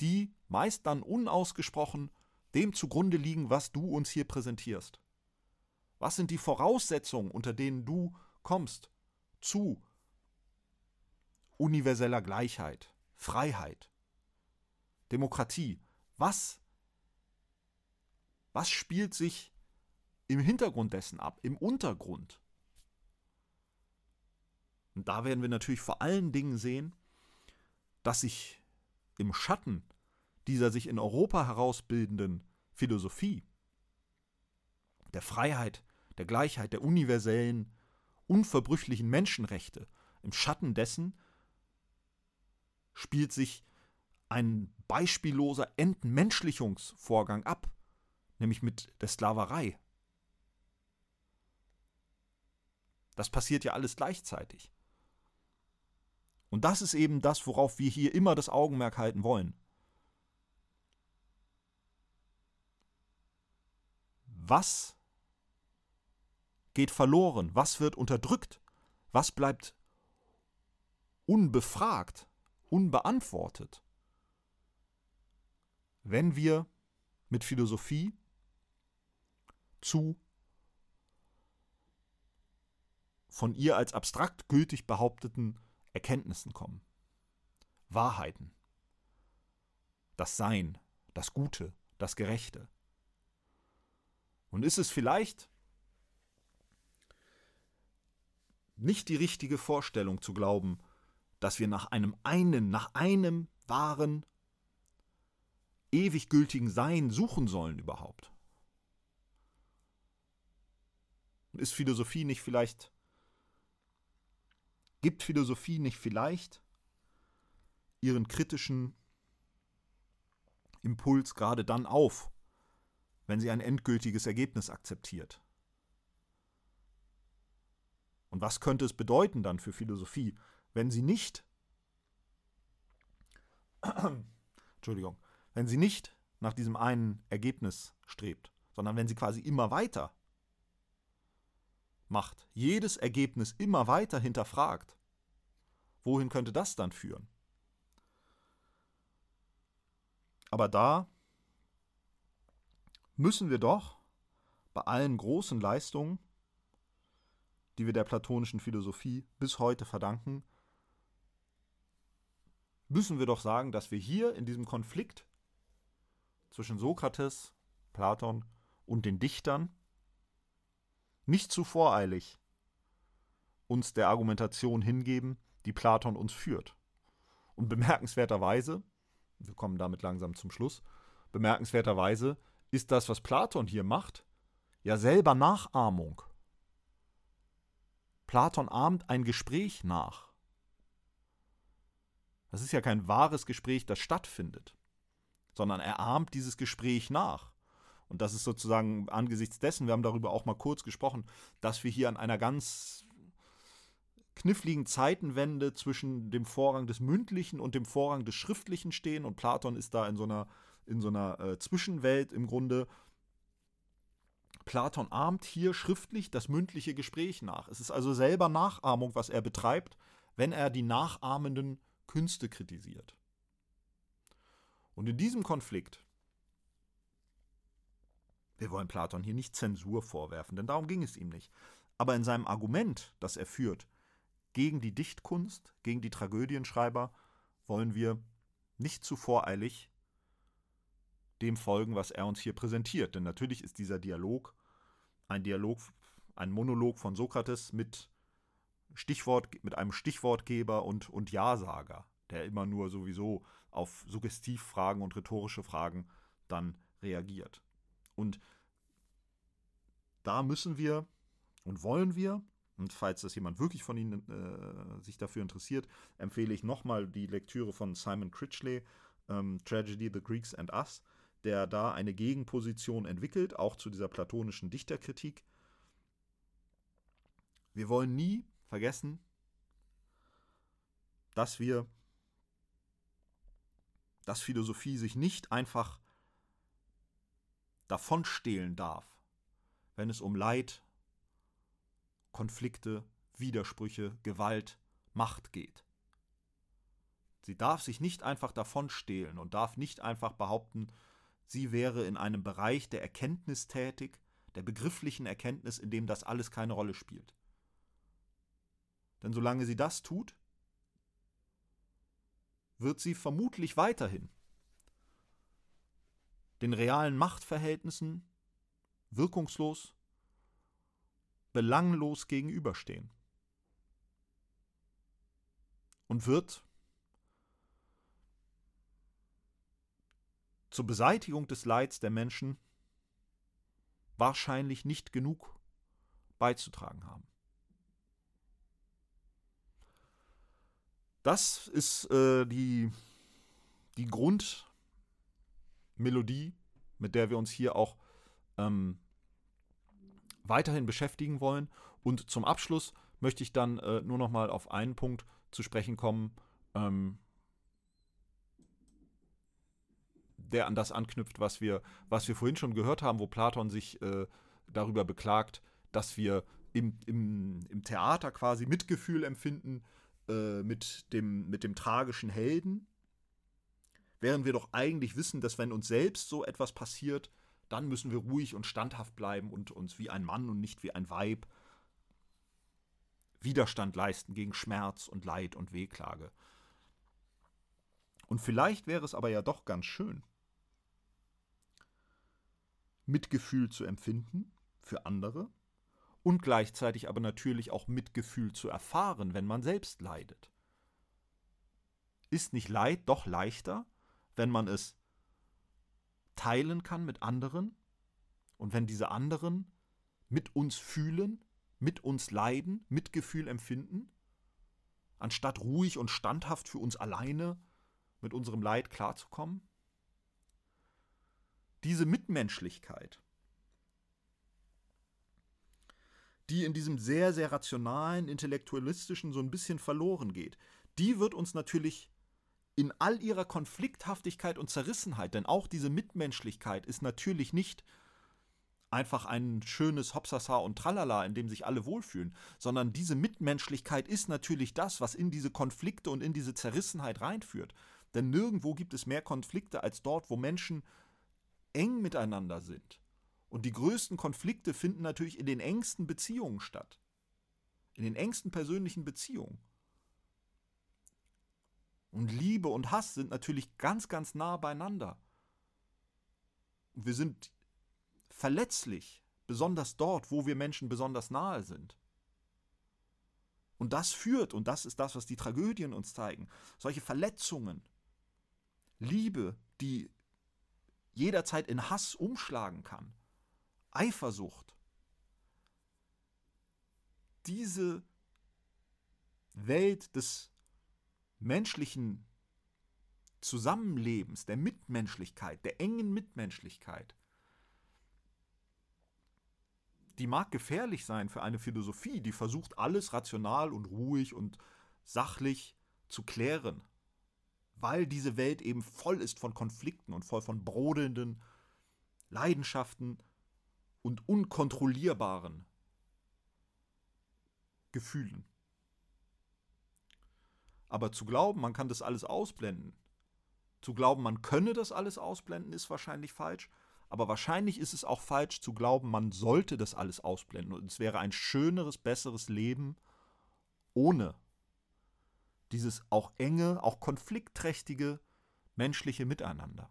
die meist dann unausgesprochen dem zugrunde liegen, was du uns hier präsentierst. Was sind die Voraussetzungen, unter denen du kommst zu universeller Gleichheit, Freiheit, Demokratie? Was, was spielt sich im Hintergrund dessen ab, im Untergrund? Und da werden wir natürlich vor allen Dingen sehen, dass sich im Schatten dieser sich in Europa herausbildenden Philosophie, der Freiheit, der Gleichheit, der universellen, unverbrüchlichen Menschenrechte, im Schatten dessen spielt sich ein beispielloser Entmenschlichungsvorgang ab, nämlich mit der Sklaverei. Das passiert ja alles gleichzeitig. Und das ist eben das, worauf wir hier immer das Augenmerk halten wollen. Was geht verloren? Was wird unterdrückt? Was bleibt unbefragt, unbeantwortet? Wenn wir mit Philosophie zu von ihr als abstrakt gültig behaupteten Erkenntnissen kommen. Wahrheiten. Das Sein, das Gute, das Gerechte. Und ist es vielleicht nicht die richtige Vorstellung zu glauben, dass wir nach einem einen, nach einem wahren, ewig gültigen Sein suchen sollen überhaupt? Ist Philosophie nicht vielleicht Gibt Philosophie nicht vielleicht ihren kritischen Impuls gerade dann auf, wenn sie ein endgültiges Ergebnis akzeptiert? Und was könnte es bedeuten dann für Philosophie, wenn sie nicht Entschuldigung, wenn sie nicht nach diesem einen Ergebnis strebt, sondern wenn sie quasi immer weiter macht, jedes Ergebnis immer weiter hinterfragt, wohin könnte das dann führen? Aber da müssen wir doch bei allen großen Leistungen, die wir der platonischen Philosophie bis heute verdanken, müssen wir doch sagen, dass wir hier in diesem Konflikt zwischen Sokrates, Platon und den Dichtern nicht zu voreilig uns der Argumentation hingeben, die Platon uns führt. Und bemerkenswerterweise, wir kommen damit langsam zum Schluss, bemerkenswerterweise ist das, was Platon hier macht, ja selber Nachahmung. Platon ahmt ein Gespräch nach. Das ist ja kein wahres Gespräch, das stattfindet, sondern er ahmt dieses Gespräch nach. Und das ist sozusagen angesichts dessen, wir haben darüber auch mal kurz gesprochen, dass wir hier an einer ganz kniffligen Zeitenwende zwischen dem Vorrang des Mündlichen und dem Vorrang des Schriftlichen stehen. Und Platon ist da in so einer, in so einer äh, Zwischenwelt im Grunde. Platon ahmt hier schriftlich das mündliche Gespräch nach. Es ist also selber Nachahmung, was er betreibt, wenn er die nachahmenden Künste kritisiert. Und in diesem Konflikt, wir wollen Platon hier nicht Zensur vorwerfen, denn darum ging es ihm nicht, aber in seinem Argument, das er führt, gegen die Dichtkunst, gegen die Tragödienschreiber, wollen wir nicht zu voreilig dem folgen, was er uns hier präsentiert. Denn natürlich ist dieser Dialog ein Dialog, ein Monolog von Sokrates mit Stichwort, mit einem Stichwortgeber und, und Ja-Sager, der immer nur sowieso auf Suggestivfragen und rhetorische Fragen dann reagiert. Und da müssen wir und wollen wir, und falls das jemand wirklich von Ihnen äh, sich dafür interessiert, empfehle ich nochmal die Lektüre von Simon Critchley, ähm, Tragedy, The Greeks and Us, der da eine Gegenposition entwickelt, auch zu dieser platonischen Dichterkritik. Wir wollen nie vergessen, dass wir, dass Philosophie sich nicht einfach davonstehlen darf, wenn es um Leid, Konflikte, Widersprüche, Gewalt, Macht geht. Sie darf sich nicht einfach davonstehlen und darf nicht einfach behaupten, sie wäre in einem Bereich der Erkenntnis tätig, der begrifflichen Erkenntnis, in dem das alles keine Rolle spielt. Denn solange sie das tut, wird sie vermutlich weiterhin den realen Machtverhältnissen wirkungslos, belanglos gegenüberstehen und wird zur Beseitigung des Leids der Menschen wahrscheinlich nicht genug beizutragen haben. Das ist äh, die, die Grundmelodie, mit der wir uns hier auch ähm, weiterhin beschäftigen wollen. Und zum Abschluss möchte ich dann äh, nur noch mal auf einen Punkt zu sprechen kommen, ähm, der an das anknüpft, was wir, was wir vorhin schon gehört haben, wo Platon sich äh, darüber beklagt, dass wir im, im, im Theater quasi Mitgefühl empfinden äh, mit, dem, mit dem tragischen Helden, während wir doch eigentlich wissen, dass wenn uns selbst so etwas passiert, dann müssen wir ruhig und standhaft bleiben und uns wie ein Mann und nicht wie ein Weib Widerstand leisten gegen Schmerz und Leid und Wehklage. Und vielleicht wäre es aber ja doch ganz schön, Mitgefühl zu empfinden für andere und gleichzeitig aber natürlich auch Mitgefühl zu erfahren, wenn man selbst leidet. Ist nicht Leid doch leichter, wenn man es teilen kann mit anderen und wenn diese anderen mit uns fühlen, mit uns leiden, Mitgefühl empfinden, anstatt ruhig und standhaft für uns alleine mit unserem Leid klarzukommen? diese Mitmenschlichkeit, die in diesem sehr, sehr rationalen, intellektualistischen so ein bisschen verloren geht, die wird uns natürlich in all ihrer Konflikthaftigkeit und Zerrissenheit, denn auch diese Mitmenschlichkeit ist natürlich nicht einfach ein schönes Hopsasa und Tralala, in dem sich alle wohlfühlen, sondern diese Mitmenschlichkeit ist natürlich das, was in diese Konflikte und in diese Zerrissenheit reinführt. Denn nirgendwo gibt es mehr Konflikte als dort, wo Menschen eng miteinander sind. Und die größten Konflikte finden natürlich in den engsten Beziehungen statt. In den engsten persönlichen Beziehungen. Und Liebe und Hass sind natürlich ganz, ganz nah beieinander. Wir sind verletzlich, besonders dort, wo wir Menschen besonders nahe sind. Und das führt, und das ist das, was die Tragödien uns zeigen, solche Verletzungen, Liebe, die jederzeit in Hass umschlagen kann. Eifersucht. Diese Welt des menschlichen Zusammenlebens, der Mitmenschlichkeit, der engen Mitmenschlichkeit, die mag gefährlich sein für eine Philosophie, die versucht, alles rational und ruhig und sachlich zu klären, weil diese Welt eben voll ist von Konflikten und voll von brodelnden Leidenschaften und unkontrollierbaren Gefühlen. Aber zu glauben, man kann das alles ausblenden, zu glauben, man könne das alles ausblenden, ist wahrscheinlich falsch. Aber wahrscheinlich ist es auch falsch zu glauben, man sollte das alles ausblenden und es wäre ein schöneres, besseres Leben ohne dieses auch enge, auch konfliktträchtige menschliche Miteinander.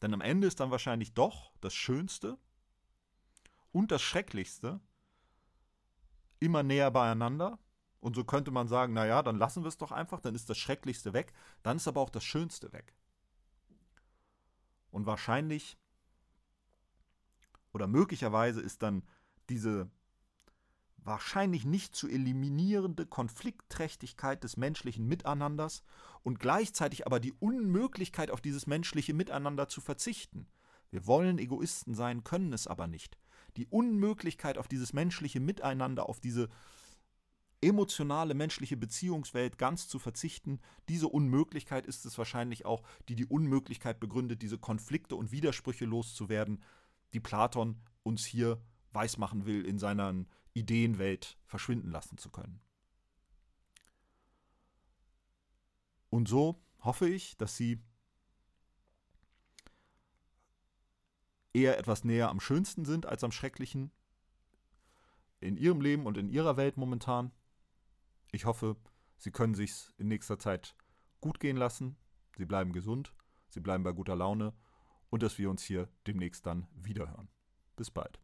Denn am Ende ist dann wahrscheinlich doch das Schönste und das Schrecklichste immer näher beieinander. Und so könnte man sagen, naja, dann lassen wir es doch einfach, dann ist das Schrecklichste weg, dann ist aber auch das Schönste weg. Und wahrscheinlich oder möglicherweise ist dann diese wahrscheinlich nicht zu eliminierende Konfliktträchtigkeit des menschlichen Miteinanders und gleichzeitig aber die Unmöglichkeit auf dieses menschliche Miteinander zu verzichten. Wir wollen Egoisten sein, können es aber nicht. Die Unmöglichkeit auf dieses menschliche Miteinander, auf diese emotionale menschliche Beziehungswelt ganz zu verzichten, diese Unmöglichkeit ist es wahrscheinlich auch, die die Unmöglichkeit begründet, diese Konflikte und Widersprüche loszuwerden, die Platon uns hier weismachen will in seiner Ideenwelt verschwinden lassen zu können. Und so hoffe ich, dass Sie eher etwas näher am Schönsten sind als am Schrecklichen in Ihrem Leben und in Ihrer Welt momentan. Ich hoffe, Sie können sich in nächster Zeit gut gehen lassen. Sie bleiben gesund, Sie bleiben bei guter Laune und dass wir uns hier demnächst dann wiederhören. Bis bald.